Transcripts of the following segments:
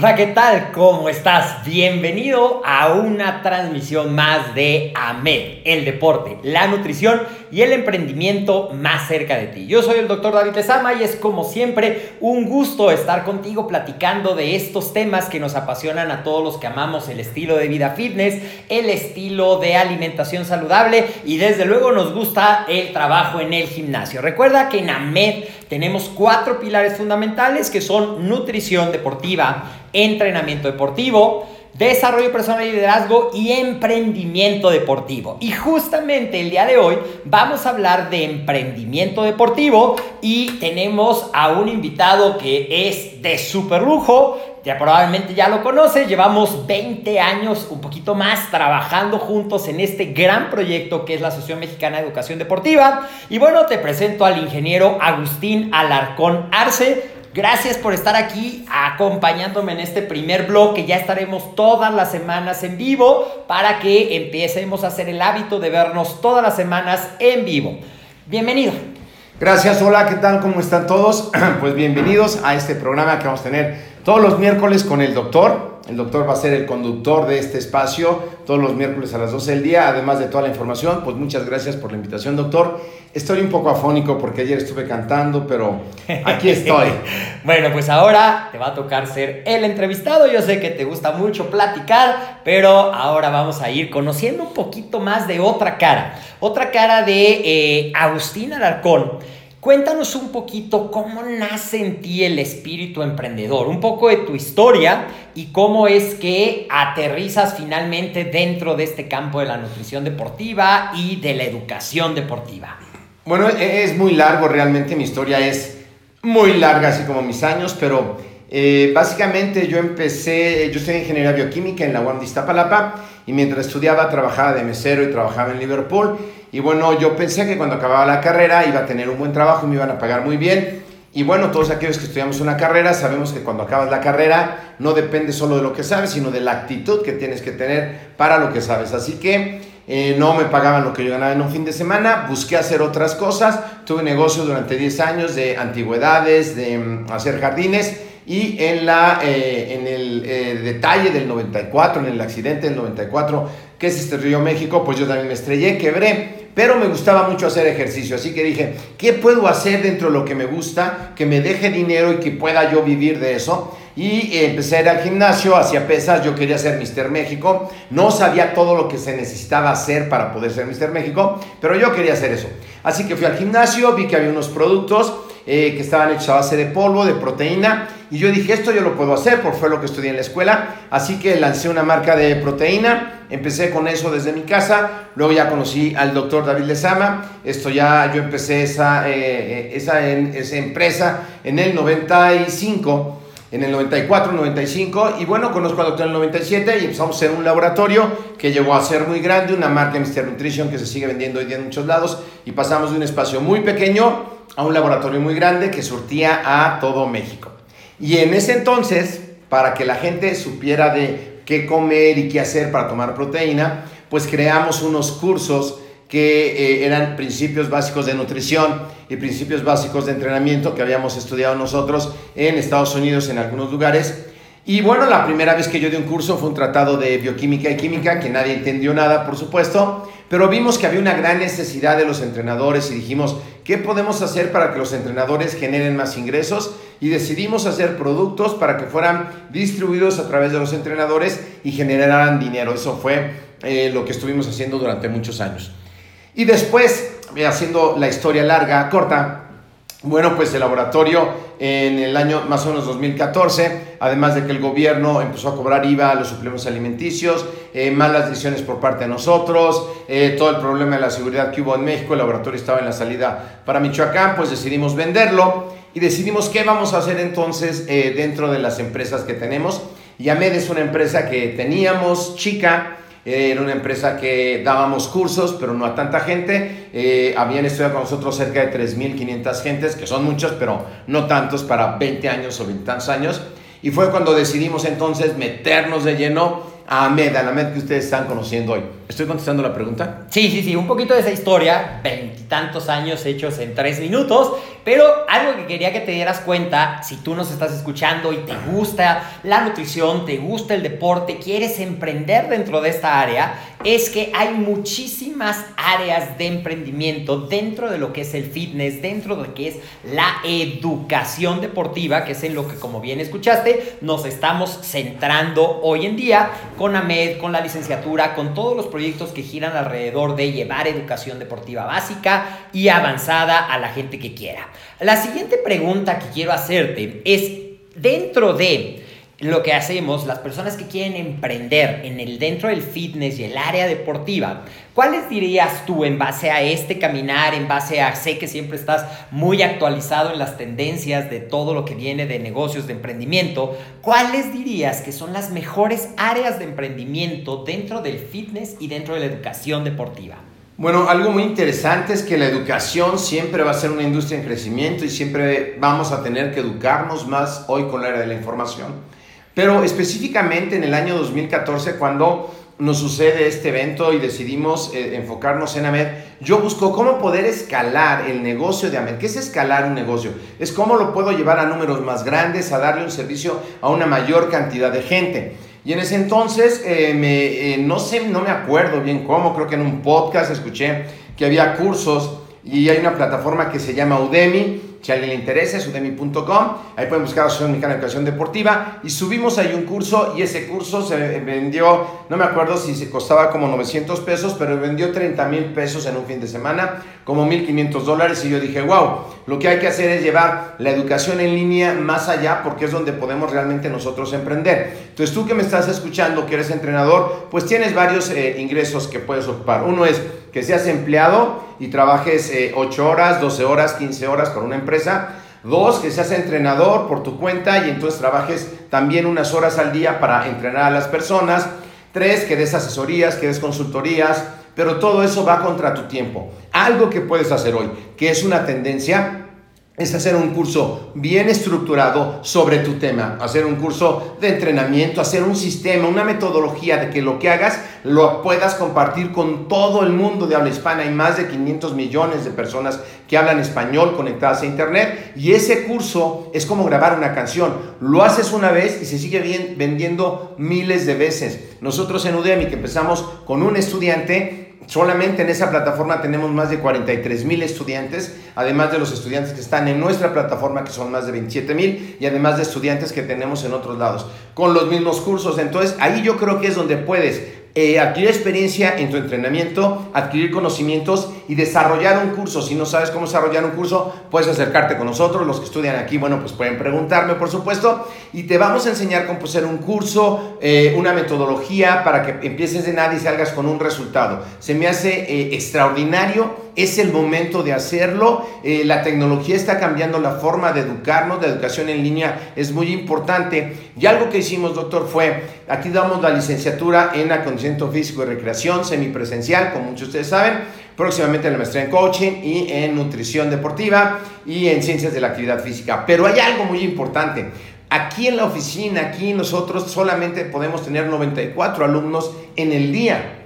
Hola, ¿qué tal? ¿Cómo estás? Bienvenido a una transmisión más de AMED, el deporte, la nutrición y el emprendimiento más cerca de ti. Yo soy el doctor David Lezama y es como siempre un gusto estar contigo platicando de estos temas que nos apasionan a todos los que amamos el estilo de vida fitness, el estilo de alimentación saludable y desde luego nos gusta el trabajo en el gimnasio. Recuerda que en AMED tenemos cuatro pilares fundamentales que son nutrición deportiva, entrenamiento deportivo, desarrollo personal y liderazgo y emprendimiento deportivo. Y justamente el día de hoy vamos a hablar de emprendimiento deportivo y tenemos a un invitado que es de super lujo. Ya probablemente ya lo conoces, llevamos 20 años, un poquito más, trabajando juntos en este gran proyecto que es la Asociación Mexicana de Educación Deportiva. Y bueno, te presento al ingeniero Agustín Alarcón Arce. Gracias por estar aquí acompañándome en este primer blog que ya estaremos todas las semanas en vivo para que empecemos a hacer el hábito de vernos todas las semanas en vivo. Bienvenido. Gracias, hola, ¿qué tal? ¿Cómo están todos? Pues bienvenidos a este programa que vamos a tener todos los miércoles con el doctor. El doctor va a ser el conductor de este espacio todos los miércoles a las 12 del día, además de toda la información. Pues muchas gracias por la invitación, doctor. Estoy un poco afónico porque ayer estuve cantando, pero aquí estoy. bueno, pues ahora te va a tocar ser el entrevistado. Yo sé que te gusta mucho platicar, pero ahora vamos a ir conociendo un poquito más de otra cara. Otra cara de eh, Agustín Alarcón. Cuéntanos un poquito cómo nace en ti el espíritu emprendedor, un poco de tu historia y cómo es que aterrizas finalmente dentro de este campo de la nutrición deportiva y de la educación deportiva. Bueno, e-, es muy largo realmente, mi historia es muy larga, así como mis años, pero eh, básicamente yo empecé, yo estudié ingeniería bioquímica en la UAM de Iztapalapa y mientras estudiaba trabajaba de mesero y trabajaba en Liverpool y bueno, yo pensé que cuando acababa la carrera iba a tener un buen trabajo y me iban a pagar muy bien. Y bueno, todos aquellos que estudiamos una carrera sabemos que cuando acabas la carrera no depende solo de lo que sabes, sino de la actitud que tienes que tener para lo que sabes. Así que eh, no me pagaban lo que yo ganaba en un fin de semana, busqué hacer otras cosas, tuve negocios durante 10 años de antigüedades, de mm, hacer jardines y en, la, eh, en el eh, detalle del 94, en el accidente del 94 que se estrelló México, pues yo también me estrellé, quebré, pero me gustaba mucho hacer ejercicio, así que dije, ¿qué puedo hacer dentro de lo que me gusta, que me deje dinero y que pueda yo vivir de eso? Y empecé a ir al gimnasio, hacía pesas, yo quería ser Mister México, no sabía todo lo que se necesitaba hacer para poder ser Mister México, pero yo quería hacer eso. Así que fui al gimnasio, vi que había unos productos eh, que estaban hechos a base de polvo, de proteína, y yo dije, esto yo lo puedo hacer, porque fue lo que estudié en la escuela, así que lancé una marca de proteína, empecé con eso desde mi casa, luego ya conocí al doctor David Lezama, esto ya, yo empecé esa, eh, esa, esa empresa en el 95, en el 94, 95 y bueno, conozco al doctor en el 97 y empezamos a ser un laboratorio que llegó a ser muy grande, una marca Mr. Nutrition que se sigue vendiendo hoy día en muchos lados. Y pasamos de un espacio muy pequeño a un laboratorio muy grande que surtía a todo México. Y en ese entonces, para que la gente supiera de qué comer y qué hacer para tomar proteína, pues creamos unos cursos que eh, eran principios básicos de nutrición y principios básicos de entrenamiento que habíamos estudiado nosotros en Estados Unidos en algunos lugares. Y bueno, la primera vez que yo di un curso fue un tratado de bioquímica y química, que nadie entendió nada, por supuesto, pero vimos que había una gran necesidad de los entrenadores y dijimos, ¿qué podemos hacer para que los entrenadores generen más ingresos? Y decidimos hacer productos para que fueran distribuidos a través de los entrenadores y generaran dinero. Eso fue eh, lo que estuvimos haciendo durante muchos años. Y después, eh, haciendo la historia larga, corta, bueno, pues el laboratorio en el año más o menos 2014, además de que el gobierno empezó a cobrar IVA a los suplementos alimenticios, eh, malas decisiones por parte de nosotros, eh, todo el problema de la seguridad que hubo en México, el laboratorio estaba en la salida para Michoacán, pues decidimos venderlo y decidimos qué vamos a hacer entonces dentro de las empresas que tenemos. Yamed es una empresa que teníamos chica, era una empresa que dábamos cursos, pero no a tanta gente. Eh, habían estudiado con nosotros cerca de 3.500 gentes, que son muchos, pero no tantos para 20 años o 20 años. Y fue cuando decidimos entonces meternos de lleno Ahmed, a Ahmed que ustedes están conociendo hoy. ¿Estoy contestando la pregunta? Sí, sí, sí, un poquito de esa historia, veintitantos años hechos en tres minutos, pero algo que quería que te dieras cuenta, si tú nos estás escuchando y te gusta la nutrición, te gusta el deporte, quieres emprender dentro de esta área, es que hay muchísimas áreas de emprendimiento dentro de lo que es el fitness, dentro de lo que es la educación deportiva, que es en lo que, como bien escuchaste, nos estamos centrando hoy en día con AMED, con la licenciatura, con todos los proyectos que giran alrededor de llevar educación deportiva básica y avanzada a la gente que quiera. La siguiente pregunta que quiero hacerte es, dentro de lo que hacemos, las personas que quieren emprender en el dentro del fitness y el área deportiva, ¿cuáles dirías tú en base a este caminar, en base a sé que siempre estás muy actualizado en las tendencias de todo lo que viene de negocios, de emprendimiento, cuáles dirías que son las mejores áreas de emprendimiento dentro del fitness y dentro de la educación deportiva? Bueno, algo muy interesante es que la educación siempre va a ser una industria en crecimiento y siempre vamos a tener que educarnos más hoy con la era de la información. Pero específicamente en el año 2014, cuando nos sucede este evento y decidimos eh, enfocarnos en AMED, yo busco cómo poder escalar el negocio de AMED. ¿Qué es escalar un negocio? Es cómo lo puedo llevar a números más grandes, a darle un servicio a una mayor cantidad de gente. Y en ese entonces, eh, me, eh, no sé, no me acuerdo bien cómo, creo que en un podcast escuché que había cursos y hay una plataforma que se llama Udemy si a alguien le interesa, es udemy.com. Ahí pueden buscar Asociación Mexicana de Educación Deportiva. Y subimos ahí un curso y ese curso se vendió, no me acuerdo si se costaba como 900 pesos, pero vendió 30 mil pesos en un fin de semana, como 1.500 dólares. Y yo dije, wow, lo que hay que hacer es llevar la educación en línea más allá porque es donde podemos realmente nosotros emprender. Entonces tú que me estás escuchando, que eres entrenador, pues tienes varios eh, ingresos que puedes ocupar. Uno es que seas empleado y trabajes 8 eh, horas, 12 horas, 15 horas con una empresa. Dos, que seas entrenador por tu cuenta y entonces trabajes también unas horas al día para entrenar a las personas. Tres, que des asesorías, que des consultorías, pero todo eso va contra tu tiempo. Algo que puedes hacer hoy, que es una tendencia, es hacer un curso bien estructurado sobre tu tema, hacer un curso de entrenamiento, hacer un sistema, una metodología de que lo que hagas lo puedas compartir con todo el mundo de habla hispana. Hay más de 500 millones de personas que hablan español conectadas a internet y ese curso es como grabar una canción. Lo haces una vez y se sigue vendiendo miles de veces. Nosotros en Udemy que empezamos con un estudiante Solamente en esa plataforma tenemos más de 43 mil estudiantes, además de los estudiantes que están en nuestra plataforma, que son más de 27 mil, y además de estudiantes que tenemos en otros lados, con los mismos cursos. Entonces, ahí yo creo que es donde puedes eh, adquirir experiencia en tu entrenamiento, adquirir conocimientos y desarrollar un curso. Si no sabes cómo desarrollar un curso, puedes acercarte con nosotros. Los que estudian aquí, bueno, pues pueden preguntarme, por supuesto. Y te vamos a enseñar cómo hacer un curso, eh, una metodología para que empieces de nada y salgas con un resultado. Se me hace eh, extraordinario es el momento de hacerlo. Eh, la tecnología está cambiando la forma de educarnos, la educación en línea es muy importante. Y algo que hicimos, doctor, fue, aquí damos la licenciatura en acondicionamiento físico y recreación semipresencial, como muchos de ustedes saben, próximamente la maestría en coaching y en nutrición deportiva y en ciencias de la actividad física. Pero hay algo muy importante. Aquí en la oficina, aquí nosotros solamente podemos tener 94 alumnos en el día.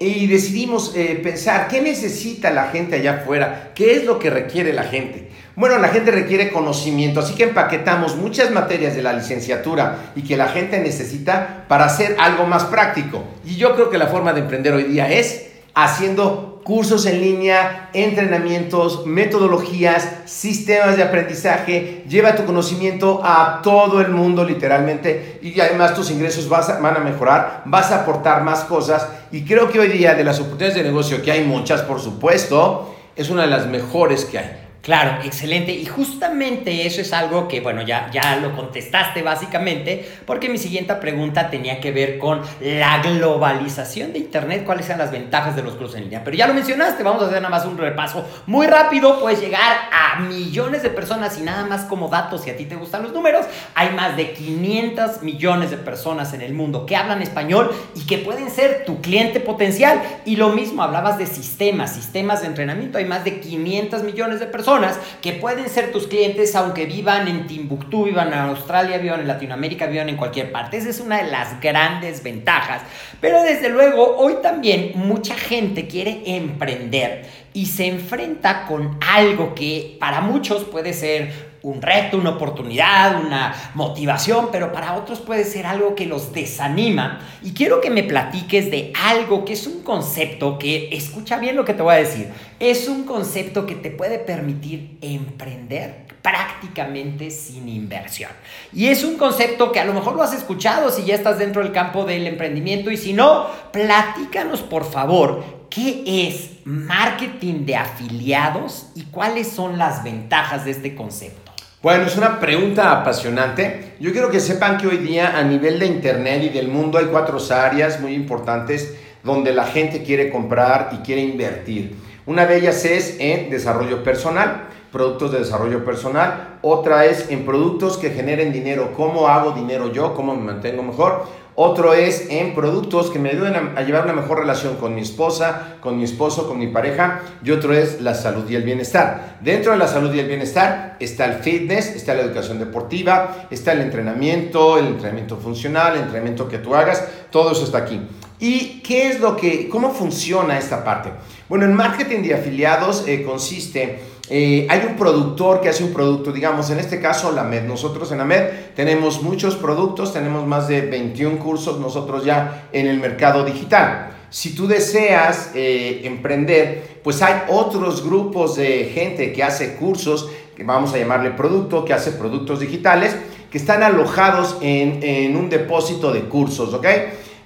Y decidimos eh, pensar, ¿qué necesita la gente allá afuera? ¿Qué es lo que requiere la gente? Bueno, la gente requiere conocimiento, así que empaquetamos muchas materias de la licenciatura y que la gente necesita para hacer algo más práctico. Y yo creo que la forma de emprender hoy día es haciendo cursos en línea, entrenamientos, metodologías, sistemas de aprendizaje. Lleva tu conocimiento a todo el mundo literalmente y además tus ingresos van a mejorar, vas a aportar más cosas y creo que hoy día de las oportunidades de negocio, que hay muchas por supuesto, es una de las mejores que hay. Claro, excelente. Y justamente eso es algo que, bueno, ya, ya lo contestaste básicamente, porque mi siguiente pregunta tenía que ver con la globalización de Internet, cuáles sean las ventajas de los cursos en línea. Pero ya lo mencionaste, vamos a hacer nada más un repaso muy rápido, puedes llegar a millones de personas y nada más como datos, si a ti te gustan los números, hay más de 500 millones de personas en el mundo que hablan español y que pueden ser tu cliente potencial. Y lo mismo, hablabas de sistemas, sistemas de entrenamiento, hay más de 500 millones de personas que pueden ser tus clientes aunque vivan en Timbuktu, vivan en Australia, vivan en Latinoamérica, vivan en cualquier parte. Esa es una de las grandes ventajas. Pero desde luego, hoy también mucha gente quiere emprender y se enfrenta con algo que para muchos puede ser un reto, una oportunidad, una motivación, pero para otros puede ser algo que los desanima. Y quiero que me platiques de algo que es un concepto que, escucha bien lo que te voy a decir, es un concepto que te puede permitir emprender prácticamente sin inversión. Y es un concepto que a lo mejor lo has escuchado si ya estás dentro del campo del emprendimiento y si no, platícanos por favor ¿Qué es marketing de afiliados y cuáles son las ventajas de este concepto? Bueno, es una pregunta apasionante. Yo quiero que sepan que hoy día a nivel de Internet y del mundo hay cuatro áreas muy importantes donde la gente quiere comprar y quiere invertir. Una de ellas es en desarrollo personal, productos de desarrollo personal. Otra es en productos que generen dinero. ¿Cómo hago dinero yo? ¿Cómo me mantengo mejor? Otro es en productos que me ayuden a, llevar una mejor relación con mi esposa, con mi esposo, con mi pareja. Y otro es la salud y el bienestar. Dentro de la salud y el bienestar está el fitness, está la educación deportiva, está el entrenamiento, el entrenamiento funcional, el entrenamiento que tú hagas. Todo eso está aquí. ¿Y qué es lo que, cómo funciona esta parte? Bueno, en marketing de afiliados eh, consiste eh, hay un productor que hace un producto, digamos, en este caso la MED. Nosotros en la MED tenemos muchos productos, tenemos más de 21 cursos nosotros ya en el mercado digital. Si tú deseas eh, emprender, pues hay otros grupos de gente que hace cursos, que vamos a llamarle producto, que hace productos digitales, que están alojados en, en un depósito de cursos, ¿ok?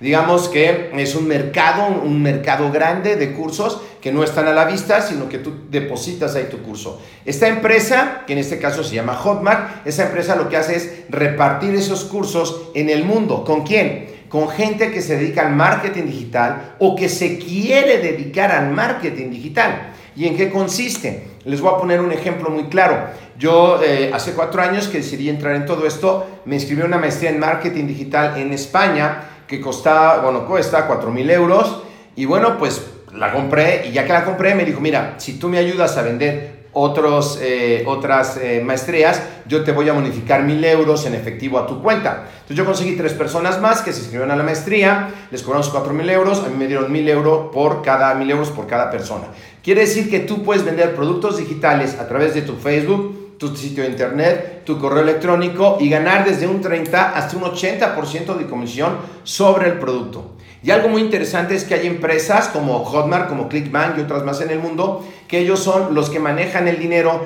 Digamos que es un mercado, un mercado grande de cursos que no están a la vista, sino que tú depositas ahí tu curso. Esta empresa, que en este caso se llama Hotmart, esa empresa lo que hace es repartir esos cursos en el mundo. ¿Con quién? Con gente que se dedica al marketing digital o que se quiere dedicar al marketing digital. ¿Y en qué consiste? Les voy a poner un ejemplo muy claro. Yo eh, hace cuatro años que decidí entrar en todo esto, me inscribí a una maestría en marketing digital en España que costaba, bueno, cuesta 4 mil euros. Y bueno, pues la compré y ya que la compré me dijo, mira, si tú me ayudas a vender otros, eh, otras eh, maestrías, yo te voy a bonificar mil euros en efectivo a tu cuenta. Entonces yo conseguí tres personas más que se inscribieron a la maestría, les cobramos cuatro mil euros, a mí me dieron mil euros por cada mil euros por cada persona. Quiere decir que tú puedes vender productos digitales a través de tu Facebook, tu sitio de internet, tu correo electrónico y ganar desde un 30 hasta un 80% de comisión sobre el producto. Y algo muy interesante es que hay empresas como Hotmart, como Clickbank y otras más en el mundo, que ellos son los que manejan el dinero,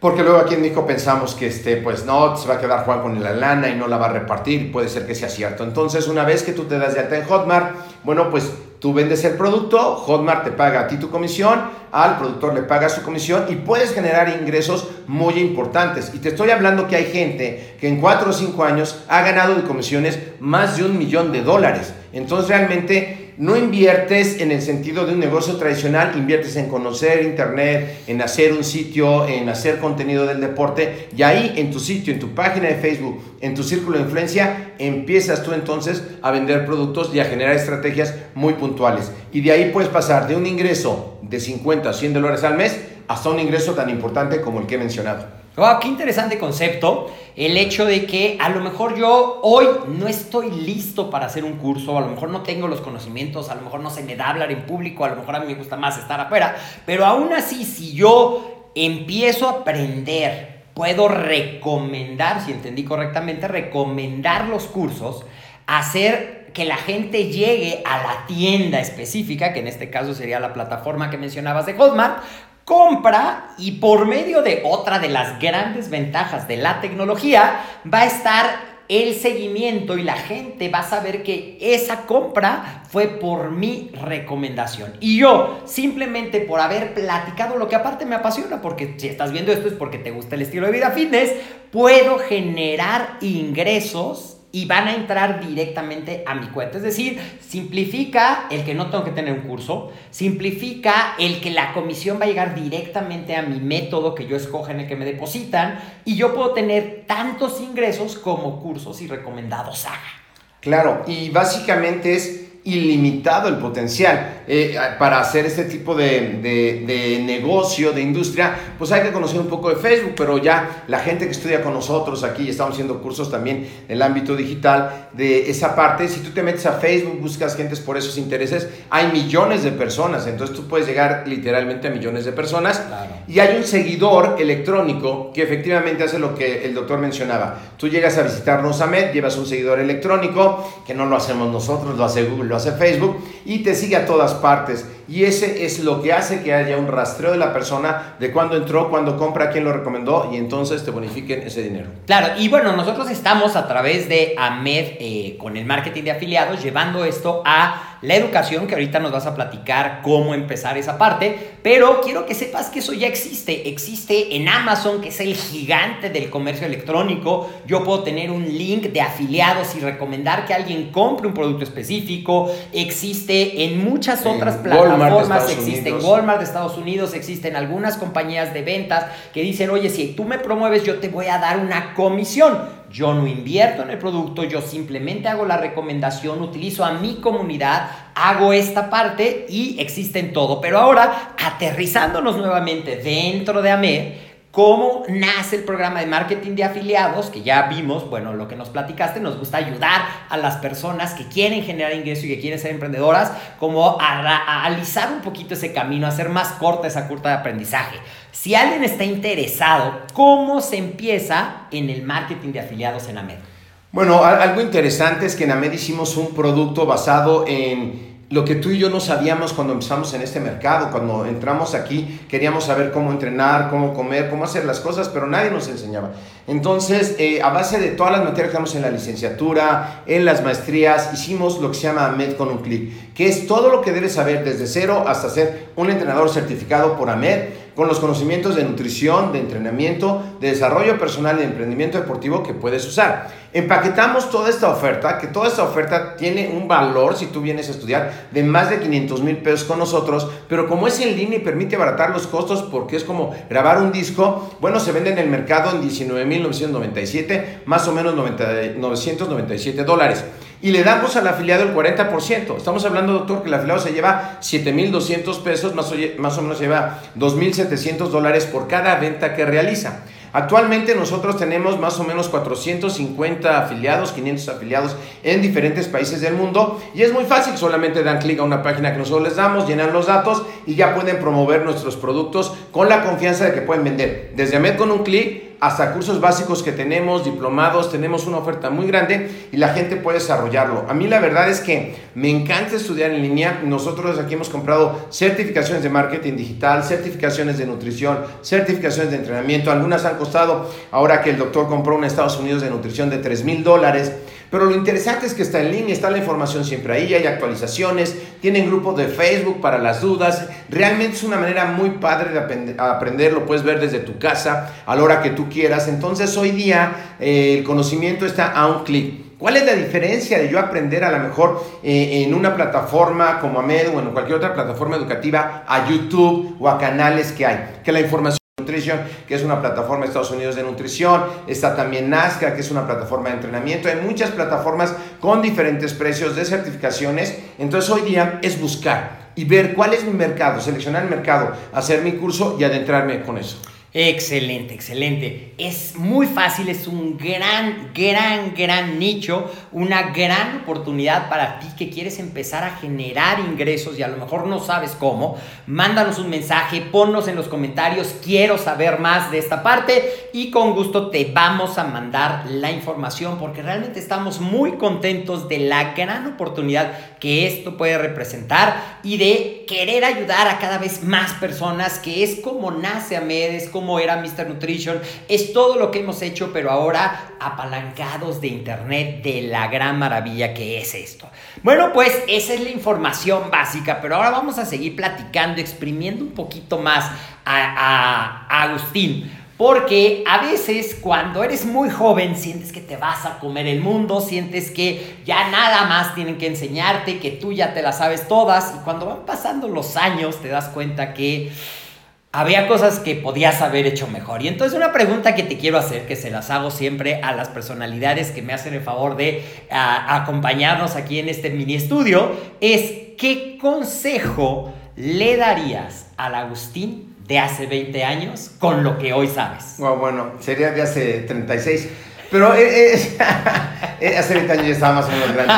porque luego aquí en México pensamos que este, pues no, se va a quedar Juan con la lana y no la va a repartir, puede ser que sea cierto. Entonces, una vez que tú te das de alta en Hotmart, bueno, pues Tú vendes el producto, Hotmart te paga a ti tu comisión, al productor le paga su comisión y puedes generar ingresos muy importantes. Y te estoy hablando que hay gente que en 4 o 5 años ha ganado de comisiones más de un millón de dólares. Entonces realmente no inviertes en el sentido de un negocio tradicional, inviertes en conocer Internet, en hacer un sitio, en hacer contenido del deporte y ahí en tu sitio, en tu página de Facebook, en tu círculo de influencia, empiezas tú entonces a vender productos y a generar estrategias muy puntuales. Y de ahí puedes pasar de un ingreso de 50 a 100 dólares al mes hasta un ingreso tan importante como el que he mencionado. Wow, qué interesante concepto. El hecho de que a lo mejor yo hoy no estoy listo para hacer un curso, a lo mejor no tengo los conocimientos, a lo mejor no se me da hablar en público, a lo mejor a mí me gusta más estar afuera, pero aún así, si yo empiezo a aprender, puedo recomendar, si entendí correctamente, recomendar los cursos, hacer que la gente llegue a la tienda específica, que en este caso sería la plataforma que mencionabas de Hotmart, compra y por medio de otra de las grandes ventajas de la tecnología va a estar el seguimiento y la gente va a saber que esa compra fue por mi recomendación. Y yo, simplemente por haber platicado lo que aparte me apasiona, porque si estás viendo esto es porque te gusta el estilo de vida fitness, puedo generar ingresos y van a entrar directamente a mi cuenta. Es decir, simplifica el que no tengo que tener un curso, simplifica el que la comisión va a llegar directamente a mi método que yo escoja en el que me depositan y yo puedo tener tantos ingresos como cursos y recomendados haga. Claro, y básicamente es ilimitado el potencial. Eh, para hacer este tipo de, de, negocio, de industria, pues hay que conocer un poco de Facebook, pero ya la gente que estudia con nosotros aquí, estamos haciendo cursos también en el ámbito digital de esa parte, si tú te metes a Facebook, buscas gentes por esos intereses, hay millones de personas, entonces tú puedes llegar literalmente a millones de personas y hay un seguidor electrónico que efectivamente hace lo que el doctor mencionaba. Tú llegas a visitarnos a Med, llevas un seguidor electrónico, que no lo hacemos nosotros, lo hace Google, lo hace Facebook, y te sigue a todas partes. Y ese es lo que hace que haya un rastreo de la persona de cuándo entró, cuándo compra, quién lo recomendó y entonces te bonifiquen ese dinero. Claro, y bueno, nosotros estamos a través de AMED eh, con el marketing de afiliados llevando esto a la educación, que ahorita nos vas a platicar cómo empezar esa parte, pero quiero que sepas que eso ya existe. Existe en Amazon, que es el gigante del comercio electrónico. Yo puedo tener un link de afiliados y recomendar que alguien compre un producto específico. Existe en muchas otras plataformas, existe en Walmart de Estados Unidos, existen algunas compañías de ventas que dicen, oye, si tú me promueves, yo te voy a dar una comisión. Yo no invierto en el producto, yo simplemente hago la recomendación, utilizo a mi comunidad, hago esta parte y existe en todo. Pero ahora, aterrizándonos nuevamente dentro de AMED, cómo nace el programa de marketing de afiliados, que ya vimos, bueno, lo que nos platicaste, nos gusta ayudar a las personas que quieren generar ingreso y que quieren ser emprendedoras, como a, a, alisar un poquito ese camino, a hacer más corta esa curta de aprendizaje. Si alguien está interesado, ¿cómo se empieza en el marketing de afiliados en AMED? Bueno, algo interesante es que en AMED hicimos un producto basado en lo que tú y yo no sabíamos cuando empezamos en este mercado, cuando entramos aquí, queríamos saber cómo entrenar, cómo comer, cómo hacer las cosas, pero nadie nos enseñaba. Entonces, eh, a base de todas las materias que damos en la licenciatura, en las maestrías, hicimos lo que se llama AMED con un clic, que es todo lo que debes saber desde cero hasta ser un entrenador certificado por AMED con los conocimientos de nutrición, de entrenamiento, de desarrollo personal y de emprendimiento deportivo que puedes usar. Empaquetamos toda esta oferta, que toda esta oferta tiene un valor si tú vienes a estudiar de más de 500 mil pesos con nosotros, pero como es en línea y permite abaratar los costos porque es como grabar un disco, bueno, se vende en el mercado en 19.997, más o menos 997 dólares y le damos al afiliado el 40%. Estamos hablando, doctor, que el afiliado se lleva 7.200 pesos, más más o menos lleva 2.700 dólares por cada venta que realiza. Actualmente nosotros tenemos más o menos 450 afiliados, 500 afiliados en diferentes países del mundo y es muy fácil, solamente dan clic a una página que nosotros les damos, llenan los datos y ya pueden promover nuestros productos con la confianza de que pueden vender. Desde AMED con un clic hasta cursos básicos que tenemos, diplomados, tenemos una oferta muy grande y la gente puede desarrollarlo. A mí la verdad es que me encanta estudiar en línea. Nosotros aquí hemos comprado certificaciones de marketing digital, certificaciones de nutrición, certificaciones de entrenamiento. Algunas han costado, ahora que el doctor compró en Estados Unidos de nutrición de 3 mil dólares. Pero lo interesante es que está en línea, está la información siempre ahí, hay actualizaciones, tienen grupos de Facebook para las dudas. Realmente es una manera muy padre de aprender, lo puedes ver desde tu casa a la hora que tú quieras. Entonces hoy día eh, el conocimiento está a un clic. ¿Cuál es la diferencia de yo aprender a lo mejor eh, en una plataforma como AMED o en cualquier otra plataforma educativa a YouTube o a canales que hay? Que la información Que es una plataforma de Estados Unidos de nutrición, está también Nazca, que es una plataforma de entrenamiento, hay muchas plataformas con diferentes precios de certificaciones, entonces hoy día es buscar y ver cuál es mi mercado, seleccionar el mercado, hacer mi curso y adentrarme con eso. Excelente, excelente. Es muy fácil, es un gran, gran, gran nicho, una gran oportunidad para ti que quieres empezar a generar ingresos y a lo mejor no sabes cómo. Mándanos un mensaje, ponnos en los comentarios, quiero saber más de esta parte y con gusto te vamos a mandar la información porque realmente estamos muy contentos de la gran oportunidad que esto puede representar y de querer ayudar a cada vez más personas, que es como nace Amed, como era Mr. Nutrition, es todo lo que hemos hecho, pero ahora apalancados de internet, de la gran maravilla que es esto. Bueno, pues esa es la información básica, pero ahora vamos a seguir platicando, exprimiendo un poquito más a, a Agustín. Porque a veces cuando eres muy joven sientes que te vas a comer el mundo, sientes que ya nada más tienen que enseñarte, que tú ya te las sabes todas y cuando van pasando los años te das cuenta que había cosas que podías haber hecho mejor. Y entonces una pregunta que te quiero hacer, que se las hago siempre a las personalidades que me hacen el favor de acompañarnos aquí en este mini estudio, es ¿qué consejo le darías al Agustín de hace 20 años con lo que hoy sabes? bueno, sería de hace 36. Pero eh, eh, eh, hace 20 años ya estaba más o menos grande.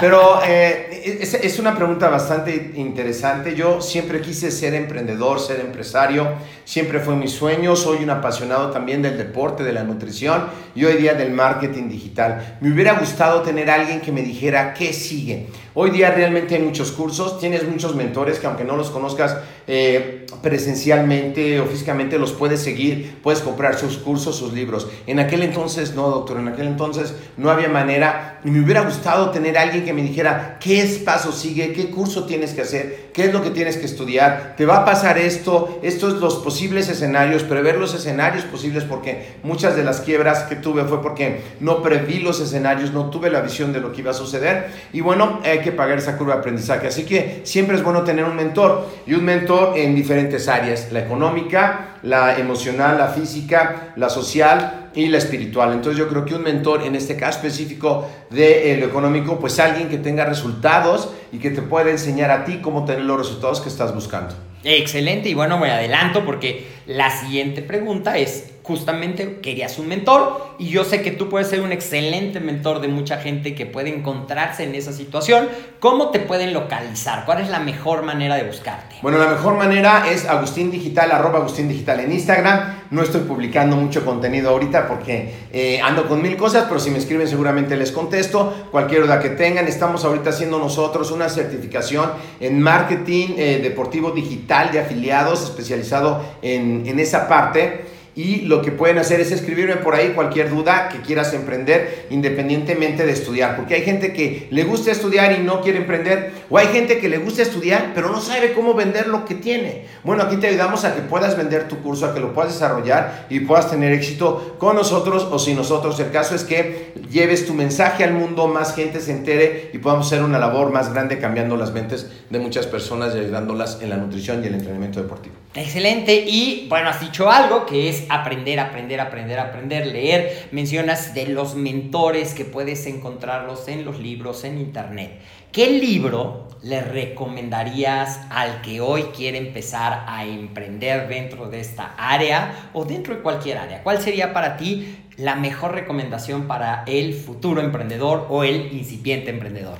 Pero es, es, una pregunta bastante interesante. Yo siempre quise ser emprendedor, ser empresario. Siempre fue mi sueño. Soy un apasionado también del deporte, de la nutrición y hoy día del marketing digital. Me hubiera gustado tener alguien que me dijera qué sigue. Hoy día realmente hay muchos cursos, tienes muchos mentores que aunque no los conozcas eh, presencialmente o físicamente, los puedes seguir, puedes comprar sus cursos, sus libros. En aquel entonces no, doctor, en aquel entonces no había manera. Y me hubiera gustado tener a alguien que me dijera qué paso sigue, qué curso tienes que hacer, qué es lo que tienes que estudiar, te va a pasar esto, estos son los posibles escenarios, prever los escenarios posibles porque muchas de las quiebras que tuve fue porque no preví los escenarios, no tuve la visión de lo que iba a suceder y bueno, hay que pagar esa curva de aprendizaje. Así que siempre es bueno tener un mentor y un mentor en diferentes áreas, la económica, la emocional, la física, la social y la espiritual. Entonces yo creo que un mentor, en este caso específico de eh, lo económico, pues alguien que tenga resultados y que te pueda enseñar a ti cómo tener los resultados que estás buscando. Excelente, y bueno, me adelanto porque la siguiente pregunta es, justamente querías un mentor y yo sé que tú puedes ser un excelente mentor de mucha gente que puede encontrarse en esa situación. ¿Cómo te pueden localizar? ¿Cuál es la mejor manera de buscarte? Bueno, la mejor manera es Agustín Digital, arroba Agustín Digital en Instagram. No estoy publicando mucho contenido ahorita porque eh, ando con mil cosas, pero si me escriben seguramente les contesto. Cualquier duda que tengan, estamos ahorita haciendo nosotros una certificación en marketing eh, deportivo digital de afiliados especializado en, en esa parte y lo que pueden hacer es escribirme por ahí cualquier duda que quieras emprender independientemente de estudiar, porque hay gente que le gusta estudiar y no quiere emprender, o hay gente que le gusta estudiar pero no sabe cómo vender lo que tiene. Bueno, aquí te ayudamos a que puedas vender tu curso, a que lo puedas desarrollar y puedas tener éxito con nosotros o sin nosotros. El caso es que lleves tu mensaje al mundo, más gente se entere y podamos hacer una labor más grande cambiando las mentes de muchas personas y ayudándolas en la nutrición y el entrenamiento deportivo. Excelente. Y bueno, has dicho algo que es aprender, aprender, aprender, aprender, leer. Mencionas de los mentores que puedes encontrarlos en los libros, en internet. ¿Qué libro le recomendarías al que hoy quiere empezar a emprender dentro de esta área o dentro de cualquier área? ¿Cuál sería para ti la mejor recomendación para el futuro emprendedor o el incipiente emprendedor?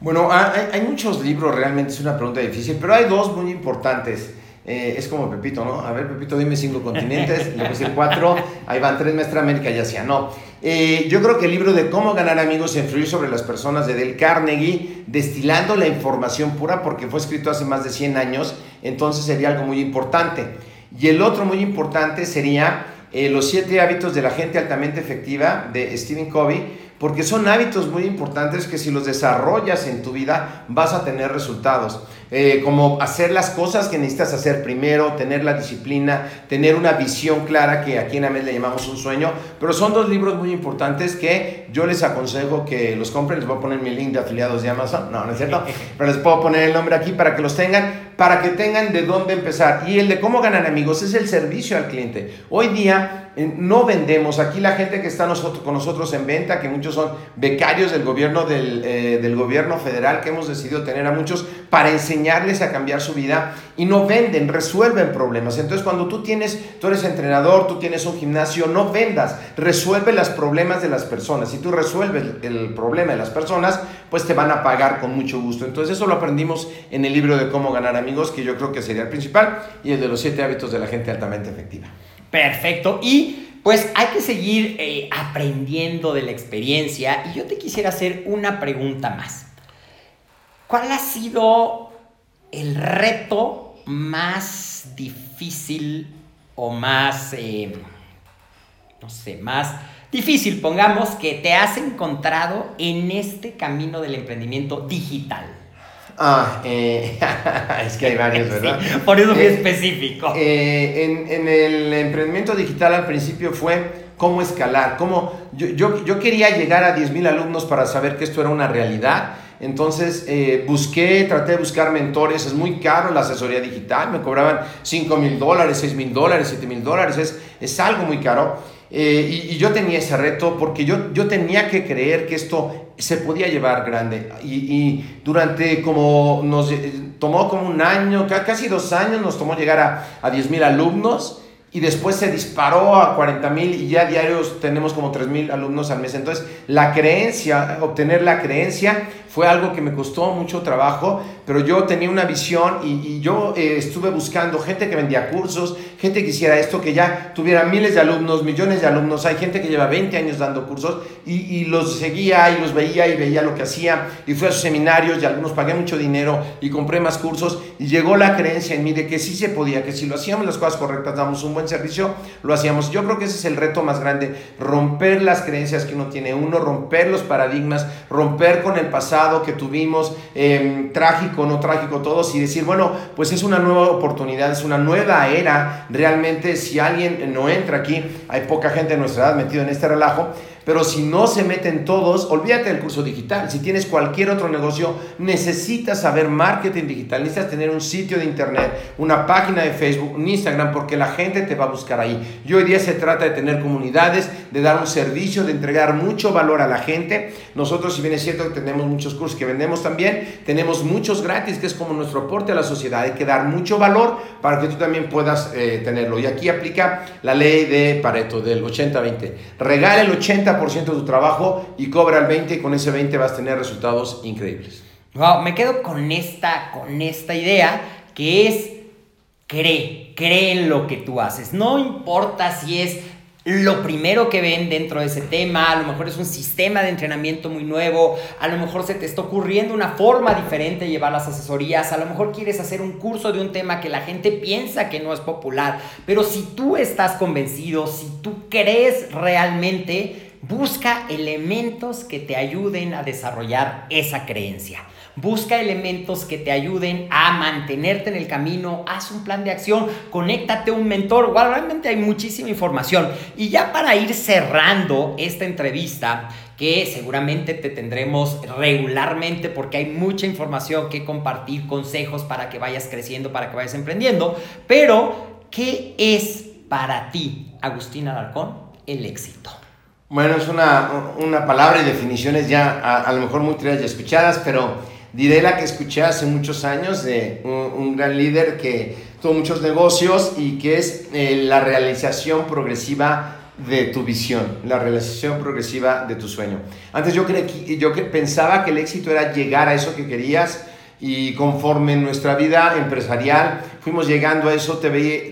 Bueno, hay, hay muchos libros, realmente es una pregunta difícil, pero hay dos muy importantes. Eh, es como Pepito, ¿no? A ver, Pepito, dime cinco continentes, le puse cuatro, ahí van tres, Maestra América ya hacía, no. Eh, yo creo que el libro de Cómo ganar amigos e influir sobre las personas de Del Carnegie, destilando la información pura, porque fue escrito hace más de 100 años, entonces sería algo muy importante. Y el otro muy importante sería eh, Los siete hábitos de la gente altamente efectiva de Stephen Covey, porque son hábitos muy importantes que si los desarrollas en tu vida vas a tener resultados. Eh, como hacer las cosas que necesitas hacer primero, tener la disciplina, tener una visión clara, que aquí en AMED le llamamos un sueño, pero son dos libros muy importantes que yo les aconsejo que los compren, les voy a poner mi link de afiliados de Amazon, no, no es cierto, pero les puedo poner el nombre aquí para que los tengan, para que tengan de dónde empezar. Y el de cómo ganar amigos es el servicio al cliente. Hoy día no vendemos. Aquí la gente que está nosotros, con nosotros en venta, que muchos son becarios del gobierno, del, eh, del, gobierno federal, que hemos decidido tener a muchos para enseñarles a cambiar su vida y no venden, resuelven problemas. Entonces cuando tú tienes, tú eres entrenador, tú tienes un gimnasio, no vendas, resuelve los problemas de las personas. Si tú resuelves el problema de las personas, pues te van a pagar con mucho gusto. Entonces eso lo aprendimos en el libro de cómo ganar amigos, que yo creo que sería el principal, y el de los siete hábitos de la gente altamente efectiva. Perfecto. Y pues hay que seguir eh, aprendiendo de la experiencia. Y yo te quisiera hacer una pregunta más. ¿Cuál ha sido el reto más difícil o más, eh, no sé, más difícil, pongamos, que te has encontrado en este camino del emprendimiento digital? Ah, eh, es que hay varios, ¿verdad? por eso muy eh, específico. Eh, en, en, el emprendimiento digital al principio fue cómo escalar, cómo yo, yo, yo quería llegar a 10.000 alumnos para saber que esto era una realidad. Entonces busqué, traté de buscar mentores, es muy caro la asesoría digital, me cobraban 5 mil dólares, 6 mil dólares, 7 mil dólares, es, es algo muy caro. Y, y, yo tenía ese reto porque yo, yo tenía que creer que esto se podía llevar grande. Y, y, durante como nos tomó como un año, casi dos años, nos tomó llegar a, a 10 mil alumnos y después se disparó a 40 mil y ya diarios tenemos como 3 mil alumnos al mes. Entonces, la creencia, obtener la creencia fue algo que me costó mucho trabajo, pero yo tenía una visión y, yo eh, estuve buscando gente que vendía cursos, gente que hiciera esto, que ya tuviera miles de alumnos, millones de alumnos. Hay gente que lleva 20 años dando cursos y, y los seguía y los veía y veía lo que hacía y fui a sus seminarios y algunos pagué mucho dinero y compré más cursos y llegó la creencia en mí de que sí se podía, que si lo hacíamos las cosas correctas, damos un buen servicio, lo hacíamos. Yo creo que ese es el reto más grande, romper las creencias que uno tiene, uno romper los paradigmas, romper con el pasado que tuvimos, em, trágico, no trágico, todos, y decir, bueno, pues es una nueva oportunidad, es una nueva era. Realmente, si alguien no entra aquí, hay poca gente de nuestra edad metido en este relajo, pero si no se meten todos, olvídate del curso digital. Si tienes cualquier otro negocio, necesitas saber marketing digital, necesitas tener un sitio de internet, una página de Facebook, un Instagram, porque la gente te va a buscar ahí. Y hoy día se trata de tener comunidades, de dar un servicio, de entregar mucho valor a la gente. Nosotros, si bien es cierto que tenemos muchos cursos que vendemos también, tenemos muchos gratis, que es como nuestro aporte a la sociedad. Hay que dar mucho valor para que tú también puedas eh, tenerlo. Y aquí aplica la ley de Pareto, del 80-20. Regala el 80% de tu trabajo y cobra el 20 y con ese 20 vas a tener resultados increíbles. Wow, me quedo con esta, con esta idea que es cree, cree en lo que tú haces. No importa si es lo primero que ven dentro de ese tema, a lo mejor es un sistema de entrenamiento muy nuevo, a lo mejor se te está ocurriendo una forma diferente de llevar las asesorías, a lo mejor quieres hacer un curso de un tema que la gente piensa que no es popular, pero si tú estás convencido, si tú crees realmente, Busca elementos que te ayuden a desarrollar esa creencia. Busca elementos que te ayuden a mantenerte en el camino. Haz un plan de acción. Conéctate a un mentor. realmente hay muchísima información. Y ya para ir cerrando esta entrevista, que seguramente te tendremos regularmente porque hay mucha información que compartir, consejos para que vayas creciendo, para que vayas emprendiendo. Pero, ¿qué es para ti, Agustín Alarcón, el éxito? Bueno, es una, una palabra y definiciones ya a, lo mejor muy y escuchadas, pero diré la que escuché hace muchos años de un, gran líder que tuvo muchos negocios y que es eh, la realización progresiva de tu visión, la realización progresiva de tu sueño. Antes yo, creí, yo pensaba que el éxito era llegar a eso que querías y conforme en nuestra vida empresarial fuimos llegando a eso, te,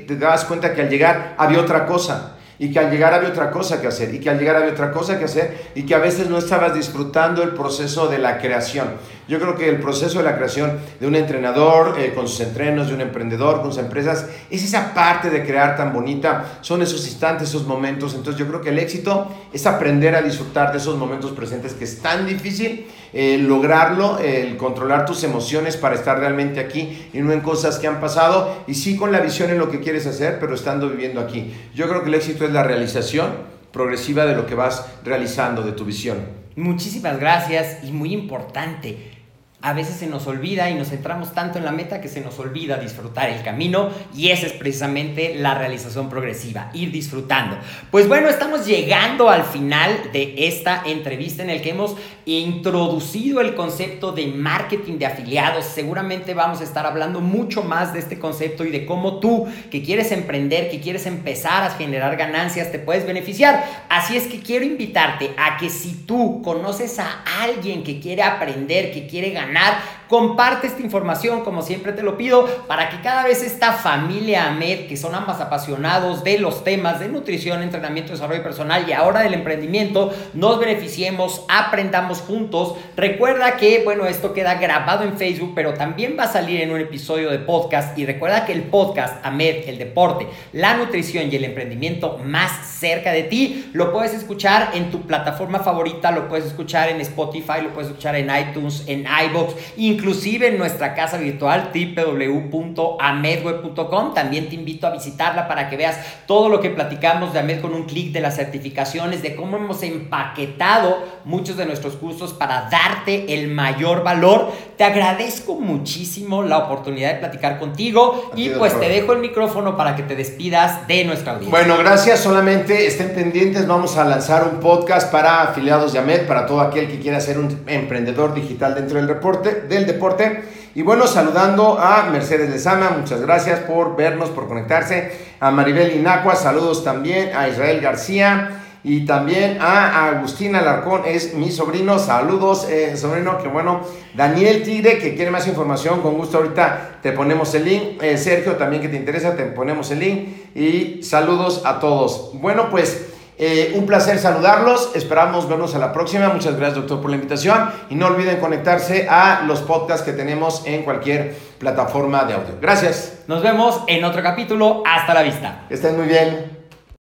te dabas cuenta que al llegar había otra cosa y que al llegar había otra cosa que hacer y que al llegar había otra cosa que hacer y que a veces no estabas disfrutando el proceso de la creación. Yo creo que el proceso de la creación de un entrenador eh, con sus entrenos, de un emprendedor con sus empresas, es esa parte de crear tan bonita, son esos instantes, esos momentos. Entonces yo creo que el éxito es aprender a disfrutar de esos momentos presentes que es tan difícil eh, lograrlo, el controlar tus emociones para estar realmente aquí y no en cosas que han pasado y sí con la visión en lo que quieres hacer, pero estando viviendo aquí. Yo creo que el éxito es la realización progresiva de lo que vas realizando, de tu visión. Muchísimas gracias y muy importante a veces se nos olvida y nos centramos tanto en la meta que se nos olvida disfrutar el camino y esa es precisamente la realización progresiva, ir disfrutando. Pues bueno, estamos llegando al final de esta entrevista en el que hemos introducido el concepto de marketing de afiliados. Seguramente vamos a estar hablando mucho más de este concepto y de cómo tú que quieres emprender, que quieres empezar a generar ganancias, te puedes beneficiar. Así es que quiero invitarte a que si tú conoces a alguien que quiere aprender, que quiere ganar, ganar Comparte esta información, como siempre te lo pido, para que cada vez esta familia AMED, que son ambas apasionados de los temas de nutrición, entrenamiento, desarrollo personal y ahora del emprendimiento, nos beneficiemos, aprendamos juntos. Recuerda que, bueno, esto queda grabado en Facebook, pero también va a salir en un episodio de podcast. Y recuerda que el podcast AMED, el deporte, la nutrición y el emprendimiento más cerca de ti, lo puedes escuchar en tu plataforma favorita, lo puedes escuchar en Spotify, lo puedes escuchar en iTunes, en iBox inclusive en nuestra casa virtual www.amedweb.com. También te invito a visitarla para que veas todo lo que platicamos de Amed con un clic de las certificaciones, de cómo hemos empaquetado muchos de nuestros cursos para darte el mayor valor. Te agradezco muchísimo la oportunidad de platicar contigo y pues te dejo el micrófono para que te despidas de nuestra audiencia. Bueno, gracias. Solamente estén pendientes. Vamos a lanzar un podcast para afiliados de AMED, para todo aquel que quiera ser un emprendedor digital dentro del reporte deporte. Y bueno, saludando a Mercedes Lezama, muchas gracias por vernos, por conectarse. A Maribel Inacua, saludos también. A Israel García y también a Agustín Alarcón, es mi sobrino. Saludos, eh, sobrino, que bueno. Daniel Tigre, que quiere más información, con gusto ahorita te ponemos el link. Eh, Sergio, también que te interesa, te ponemos el link. Y saludos a todos. Bueno, pues. Eh, un placer saludarlos, esperamos vernos a la próxima. Muchas gracias doctor por la invitación y no olviden conectarse a los podcasts que tenemos en cualquier plataforma de audio. Gracias. Nos vemos en otro capítulo. Hasta la vista. estén muy bien.